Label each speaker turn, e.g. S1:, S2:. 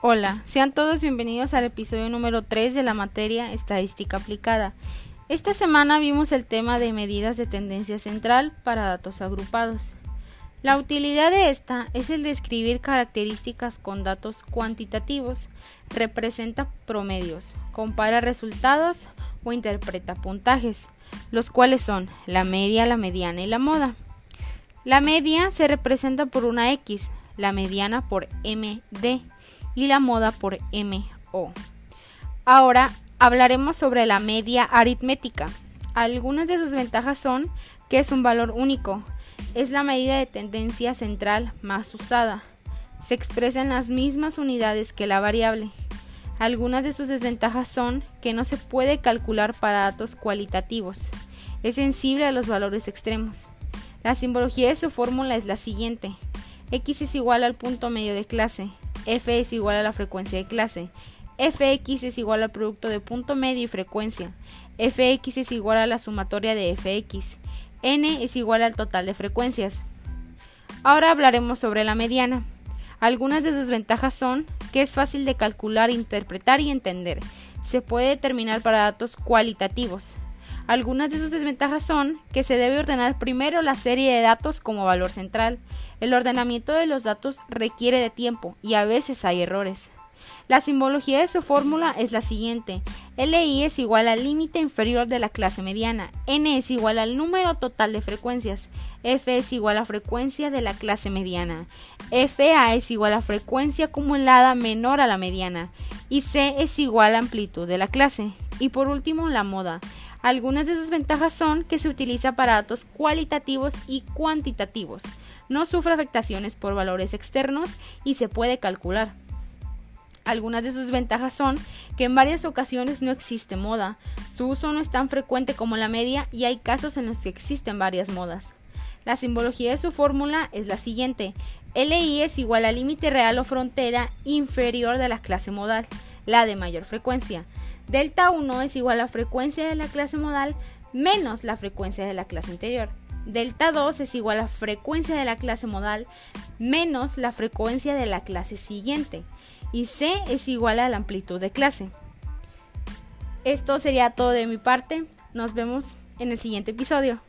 S1: Hola, sean todos bienvenidos al episodio número 3 de la materia Estadística aplicada. Esta semana vimos el tema de medidas de tendencia central para datos agrupados. La utilidad de esta es el describir características con datos cuantitativos, representa promedios, compara resultados o interpreta puntajes, los cuales son la media, la mediana y la moda. La media se representa por una X, la mediana por MD y la moda por MO. Ahora hablaremos sobre la media aritmética. Algunas de sus ventajas son que es un valor único, es la medida de tendencia central más usada, se expresa en las mismas unidades que la variable. Algunas de sus desventajas son que no se puede calcular para datos cualitativos, es sensible a los valores extremos. La simbología de su fórmula es la siguiente. X es igual al punto medio de clase, f es igual a la frecuencia de clase, fx es igual al producto de punto medio y frecuencia, fx es igual a la sumatoria de fx, n es igual al total de frecuencias. Ahora hablaremos sobre la mediana. Algunas de sus ventajas son que es fácil de calcular, interpretar y entender. Se puede determinar para datos cualitativos. Algunas de sus desventajas son que se debe ordenar primero la serie de datos como valor central. El ordenamiento de los datos requiere de tiempo y a veces hay errores. La simbología de su fórmula es la siguiente. LI es igual al límite inferior de la clase mediana. N es igual al número total de frecuencias. F es igual a frecuencia de la clase mediana. FA es igual a frecuencia acumulada menor a la mediana. Y C es igual a amplitud de la clase. Y por último, la moda. Algunas de sus ventajas son que se utiliza para datos cualitativos y cuantitativos, no sufre afectaciones por valores externos y se puede calcular. Algunas de sus ventajas son que en varias ocasiones no existe moda, su uso no es tan frecuente como la media y hay casos en los que existen varias modas. La simbología de su fórmula es la siguiente. LI es igual al límite real o frontera inferior de la clase modal, la de mayor frecuencia. Delta 1 es igual a la frecuencia de la clase modal menos la frecuencia de la clase anterior. Delta 2 es igual a la frecuencia de la clase modal menos la frecuencia de la clase siguiente. Y C es igual a la amplitud de clase. Esto sería todo de mi parte. Nos vemos en el siguiente episodio.